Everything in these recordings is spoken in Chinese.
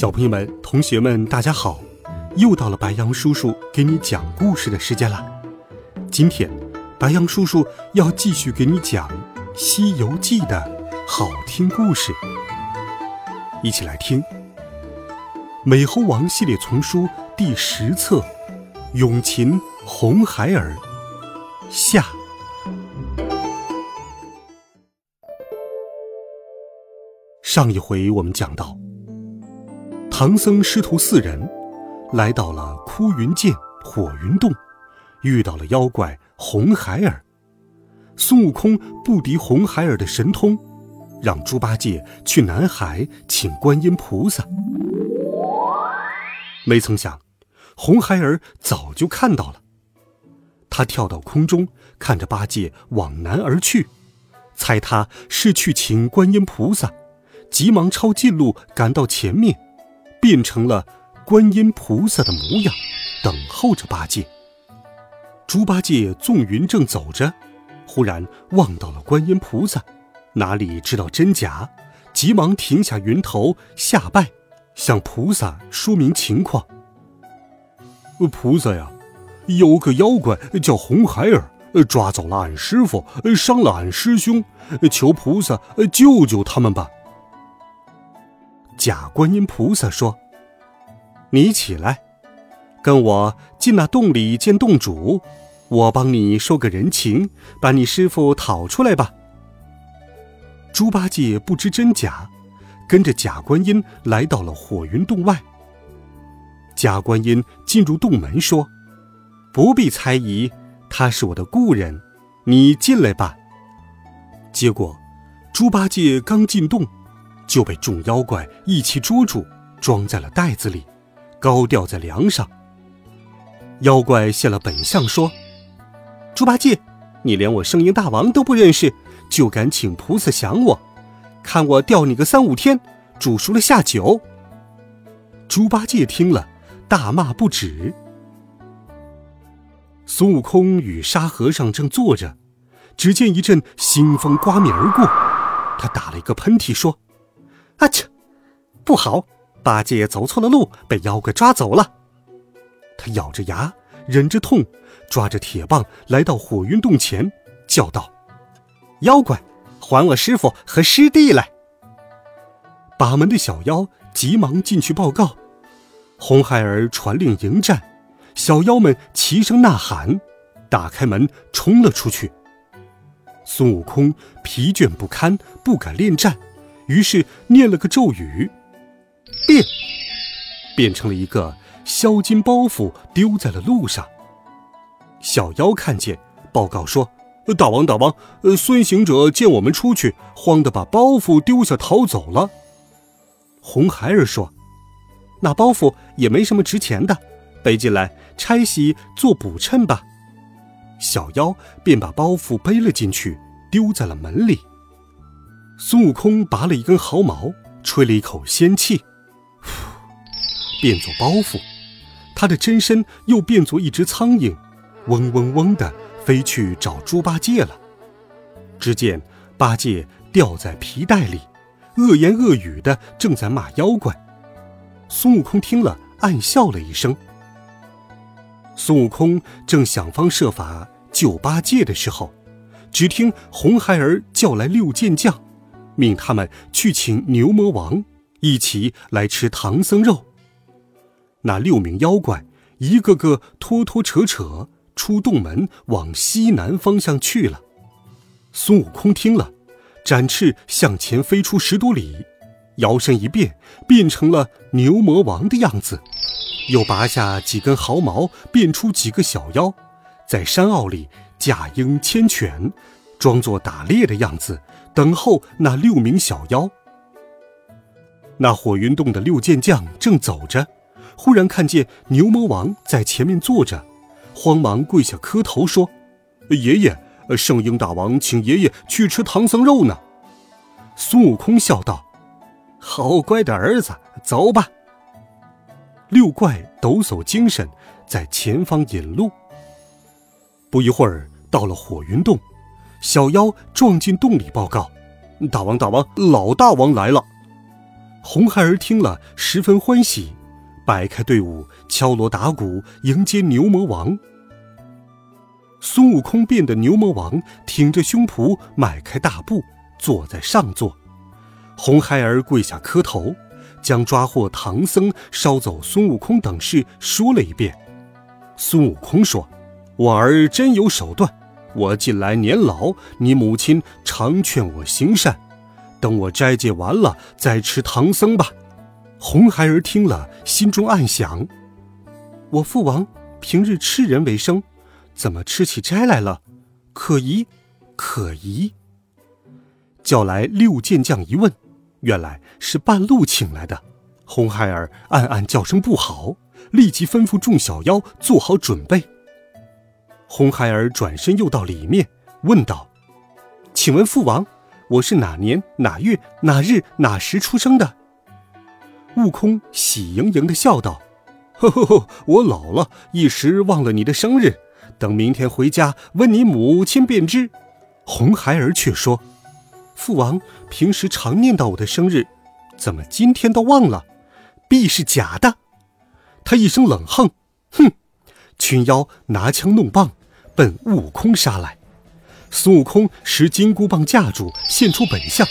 小朋友们、同学们，大家好！又到了白杨叔叔给你讲故事的时间了。今天，白杨叔叔要继续给你讲《西游记》的好听故事，一起来听《美猴王》系列丛书第十册《永琴红孩儿》下。上一回我们讲到。唐僧师徒四人来到了枯云涧火云洞，遇到了妖怪红孩儿。孙悟空不敌红孩儿的神通，让猪八戒去南海请观音菩萨。没曾想，红孩儿早就看到了。他跳到空中，看着八戒往南而去，猜他是去请观音菩萨，急忙抄近路赶到前面。变成了观音菩萨的模样，等候着八戒。猪八戒纵云正走着，忽然望到了观音菩萨，哪里知道真假，急忙停下云头下拜，向菩萨说明情况。菩萨呀，有个妖怪叫红孩儿，抓走了俺师傅，伤了俺师兄，求菩萨救救他们吧。假观音菩萨说：“你起来，跟我进那洞里见洞主，我帮你收个人情，把你师傅讨出来吧。”猪八戒不知真假，跟着假观音来到了火云洞外。假观音进入洞门说：“不必猜疑，他是我的故人，你进来吧。”结果，猪八戒刚进洞。就被众妖怪一起捉住，装在了袋子里，高吊在梁上。妖怪现了本相，说：“猪八戒，你连我圣婴大王都不认识，就敢请菩萨降我？看我吊你个三五天，煮熟了下酒。”猪八戒听了，大骂不止。孙悟空与沙和尚正坐着，只见一阵腥风刮面而过，他打了一个喷嚏，说。啊切，不好！八戒走错了路，被妖怪抓走了。他咬着牙，忍着痛，抓着铁棒来到火云洞前，叫道：“妖怪，还我师傅和师弟来！”把门的小妖急忙进去报告。红孩儿传令迎战，小妖们齐声呐喊，打开门冲了出去。孙悟空疲倦不堪，不敢恋战。于是念了个咒语，变，变成了一个销金包袱，丢在了路上。小妖看见，报告说：“大王，大王，呃，孙行者见我们出去，慌得把包袱丢下逃走了。”红孩儿说：“那包袱也没什么值钱的，背进来拆洗做补衬吧。”小妖便把包袱背了进去，丢在了门里。孙悟空拔了一根毫毛，吹了一口仙气，变作包袱。他的真身又变作一只苍蝇，嗡嗡嗡的飞去找猪八戒了。只见八戒掉在皮带里，恶言恶语的正在骂妖怪。孙悟空听了，暗笑了一声。孙悟空正想方设法救八戒的时候，只听红孩儿叫来六剑将。命他们去请牛魔王一起来吃唐僧肉。那六名妖怪一个个拖拖扯扯出洞门，往西南方向去了。孙悟空听了，展翅向前飞出十多里，摇身一变，变成了牛魔王的样子，又拔下几根毫毛，变出几个小妖，在山坳里驾鹰牵犬，装作打猎的样子。等候那六名小妖。那火云洞的六剑将正走着，忽然看见牛魔王在前面坐着，慌忙跪下磕头说：“爷爷，圣婴大王请爷爷去吃唐僧肉呢。”孙悟空笑道：“好乖的儿子，走吧。”六怪抖擞精神，在前方引路。不一会儿，到了火云洞，小妖撞进洞里报告：“大王，大王，老大王来了！”红孩儿听了，十分欢喜，摆开队伍，敲锣打鼓迎接牛魔王。孙悟空变的牛魔王挺着胸脯，迈开大步，坐在上座。红孩儿跪下磕头。将抓获唐僧、烧走孙悟空等事说了一遍。孙悟空说：“我儿真有手段。我近来年老，你母亲常劝我行善，等我斋戒完了再吃唐僧吧。”红孩儿听了，心中暗想：“我父王平日吃人为生，怎么吃起斋来了？可疑，可疑。”叫来六剑将一问。原来是半路请来的，红孩儿暗暗叫声不好，立即吩咐众小妖做好准备。红孩儿转身又到里面问道：“请问父王，我是哪年哪月哪日哪时出生的？”悟空喜盈盈的笑道：“呵呵呵，我老了一时忘了你的生日，等明天回家问你母亲便知。”红孩儿却说。父王平时常念叨我的生日，怎么今天都忘了？必是假的！他一声冷哼：“哼！”群妖拿枪弄棒，奔悟空杀来。孙悟空使金箍棒架住，现出本相：“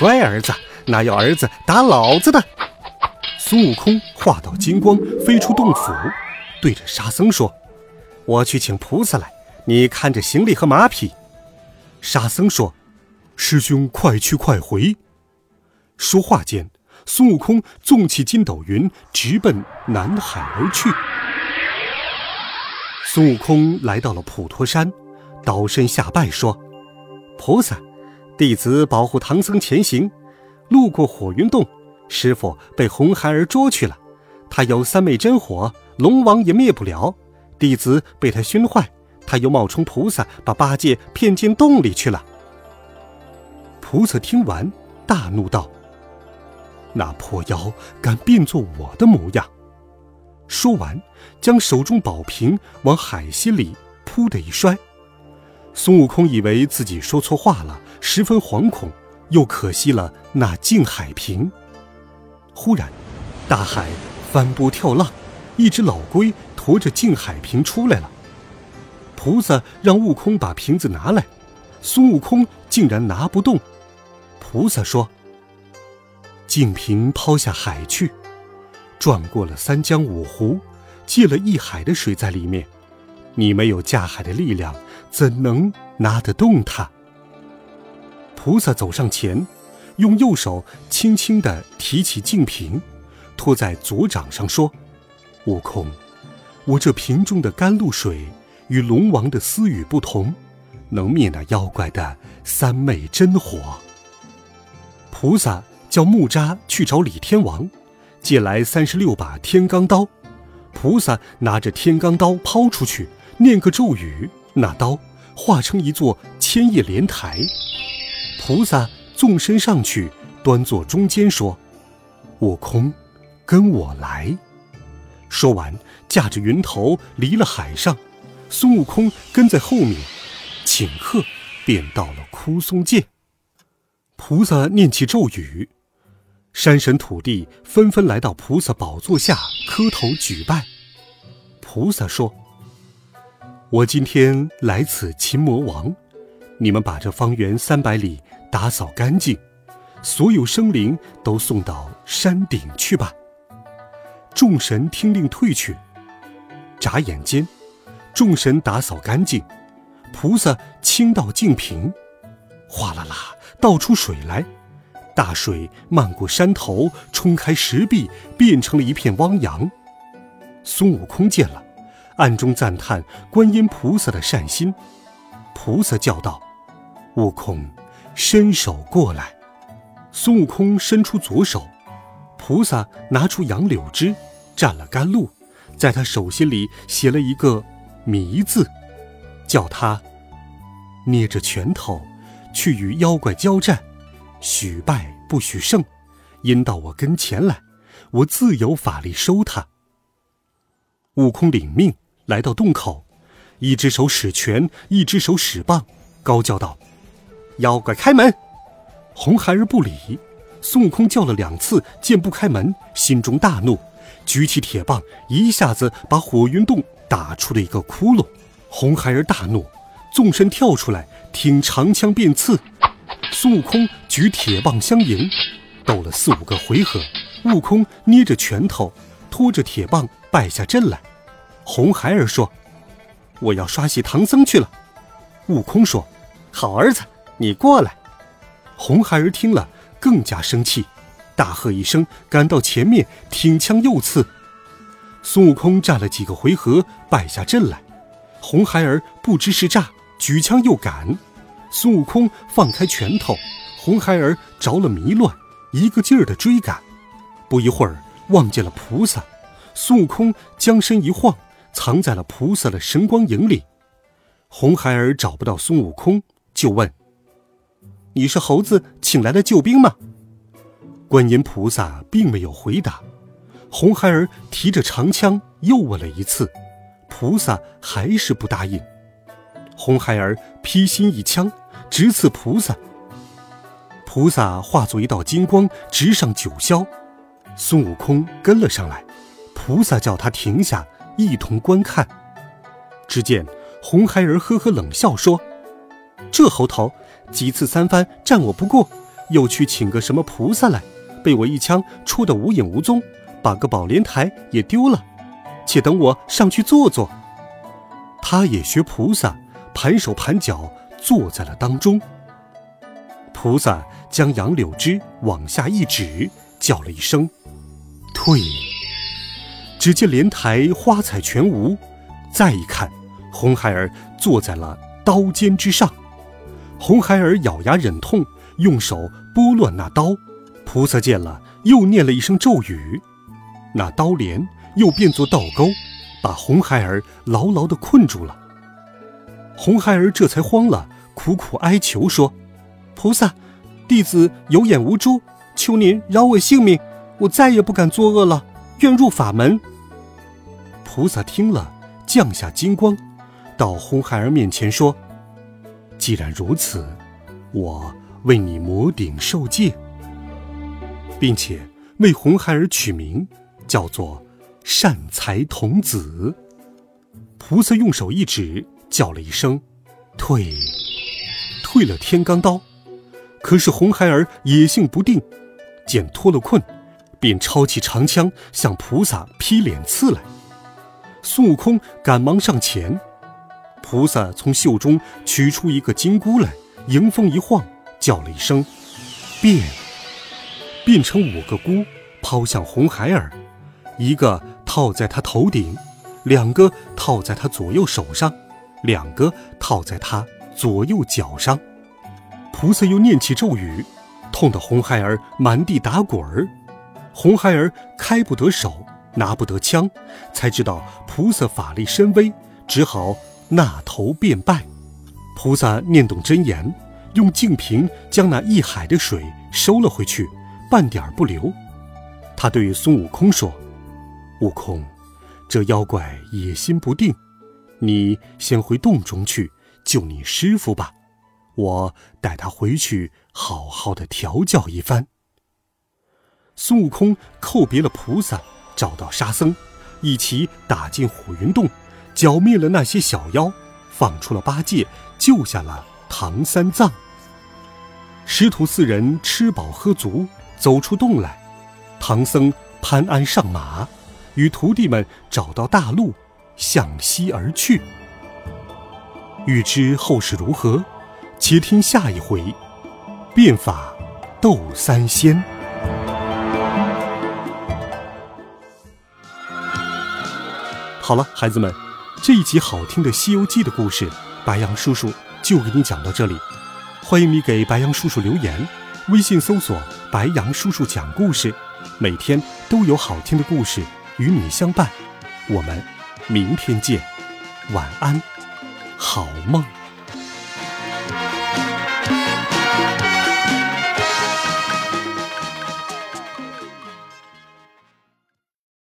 乖儿子，哪有儿子打老子的？”孙悟空化道金光，飞出洞府，对着沙僧说：“我去请菩萨来，你看着行李和马匹。”沙僧说。师兄，快去快回！说话间，孙悟空纵起筋斗云，直奔南海而去。孙悟空来到了普陀山，倒身下拜说：“菩萨，弟子保护唐僧前行，路过火云洞，师傅被红孩儿捉去了。他有三昧真火，龙王也灭不了。弟子被他熏坏，他又冒充菩萨，把八戒骗进洞里去了。”菩萨听完，大怒道：“那破妖敢变作我的模样！”说完，将手中宝瓶往海心里“噗”的一摔。孙悟空以为自己说错话了，十分惶恐，又可惜了那净海瓶。忽然，大海翻波跳浪，一只老龟驮着净海瓶出来了。菩萨让悟空把瓶子拿来，孙悟空竟然拿不动。菩萨说：“净瓶抛下海去，转过了三江五湖，借了一海的水在里面。你没有架海的力量，怎能拿得动它？”菩萨走上前，用右手轻轻地提起净瓶，托在左掌上说：“悟空，我这瓶中的甘露水与龙王的私语不同，能灭那妖怪的三昧真火。”菩萨叫木吒去找李天王，借来三十六把天罡刀。菩萨拿着天罡刀抛出去，念个咒语，那刀化成一座千叶莲台。菩萨纵身上去，端坐中间，说：“悟空，跟我来。”说完，驾着云头离了海上。孙悟空跟在后面，顷刻便到了枯松涧。菩萨念起咒语，山神土地纷纷来到菩萨宝座下磕头举拜。菩萨说：“我今天来此擒魔王，你们把这方圆三百里打扫干净，所有生灵都送到山顶去吧。”众神听令退去。眨眼间，众神打扫干净，菩萨倾倒净瓶，哗啦啦。倒出水来，大水漫过山头，冲开石壁，变成了一片汪洋。孙悟空见了，暗中赞叹观音菩萨的善心。菩萨叫道：“悟空，伸手过来。”孙悟空伸出左手，菩萨拿出杨柳枝，蘸了甘露，在他手心里写了一个“迷”字，叫他捏着拳头去与妖怪交战，许败不许胜，引到我跟前来，我自有法力收他。悟空领命来到洞口，一只手使拳，一只手使棒，高叫道：“妖怪开门！”红孩儿不理。孙悟空叫了两次，见不开门，心中大怒，举起铁棒，一下子把火云洞打出了一个窟窿。红孩儿大怒，纵身跳出来，挺长枪便刺。孙悟空举铁棒相迎，斗了四五个回合，悟空捏着拳头，拖着铁棒败下阵来。红孩儿说：“我要刷洗唐僧去了。”悟空说：“好儿子，你过来。”红孩儿听了。更加生气，大喝一声，赶到前面，挺枪又刺。孙悟空战了几个回合，败下阵来。红孩儿不知是诈，举枪又赶。孙悟空放开拳头，红孩儿着了迷乱，一个劲儿的追赶。不一会儿，望见了菩萨，孙悟空将身一晃，藏在了菩萨的神光影里。红孩儿找不到孙悟空，就问。你是猴子请来的救兵吗？观音菩萨并没有回答。红孩儿提着长枪又问了一次，菩萨还是不答应。红孩儿劈心一枪，直刺菩萨。菩萨化作一道金光，直上九霄。孙悟空跟了上来，菩萨叫他停下，一同观看。只见红孩儿呵呵冷笑说：“这猴头。”几次三番战我不过，又去请个什么菩萨来，被我一枪戳得无影无踪，把个宝莲台也丢了。且等我上去坐坐。他也学菩萨，盘手盘脚坐在了当中。菩萨将杨柳枝往下一指，叫了一声“退”。只见莲台花彩全无，再一看，红孩儿坐在了刀尖之上。红孩儿咬牙忍痛，用手拨乱那刀。菩萨见了，又念了一声咒语，那刀镰又变作倒钩，把红孩儿牢牢地困住了。红孩儿这才慌了，苦苦哀求说：“菩萨，弟子有眼无珠，求您饶我性命，我再也不敢作恶了，愿入法门。”菩萨听了，降下金光，到红孩儿面前说。既然如此，我为你摩顶受戒，并且为红孩儿取名，叫做善财童子。菩萨用手一指，叫了一声“退”，退了天罡刀。可是红孩儿野性不定，见脱了困，便抄起长枪向菩萨劈脸刺来。孙悟空赶忙上前。菩萨从袖中取出一个金箍来，迎风一晃，叫了一声“变”，变成五个箍，抛向红孩儿，一个套在他头顶，两个套在他左右手上，两个套在他左右脚上。菩萨又念起咒语，痛得红孩儿满地打滚儿。红孩儿开不得手，拿不得枪，才知道菩萨法力深微，只好。那头便拜，菩萨念动真言，用净瓶将那一海的水收了回去，半点不留。他对孙悟空说：“悟空，这妖怪野心不定，你先回洞中去救你师傅吧，我带他回去好好的调教一番。”孙悟空叩别了菩萨，找到沙僧，一起打进火云洞。剿灭了那些小妖，放出了八戒，救下了唐三藏。师徒四人吃饱喝足，走出洞来。唐僧攀鞍上马，与徒弟们找到大路，向西而去。欲知后事如何，且听下一回。变法斗三仙。好了，孩子们。这一集好听的《西游记》的故事，白杨叔叔就给你讲到这里。欢迎你给白杨叔叔留言，微信搜索“白杨叔叔讲故事”，每天都有好听的故事与你相伴。我们明天见，晚安，好梦。